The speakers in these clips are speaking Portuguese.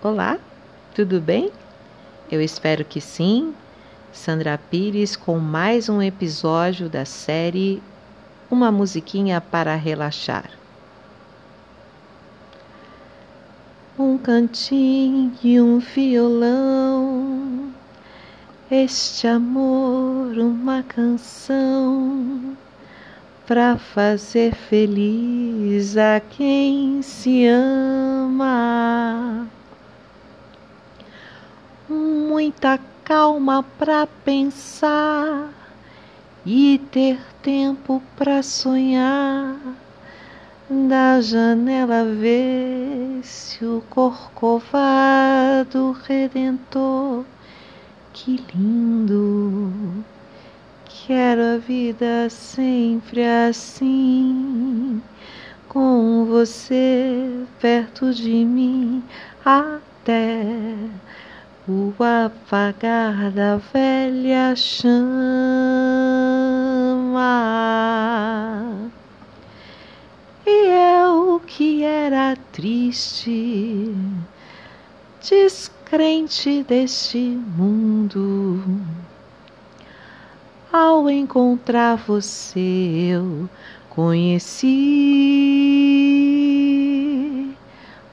Olá, tudo bem? Eu espero que sim. Sandra Pires com mais um episódio da série Uma Musiquinha para Relaxar. Um cantinho e um violão, este amor, uma canção para fazer feliz a quem se ama muita calma para pensar e ter tempo para sonhar. Da janela vê-se o corcovado redentor. Que lindo! Quero a vida sempre assim, com você perto de mim até o apagar da velha chama. E eu que era triste, descrente deste mundo, ao encontrar você eu conheci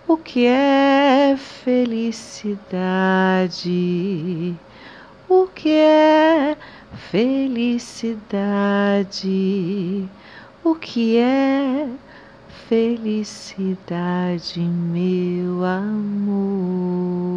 o que é felicidade? O que é felicidade? O que é felicidade, meu amor?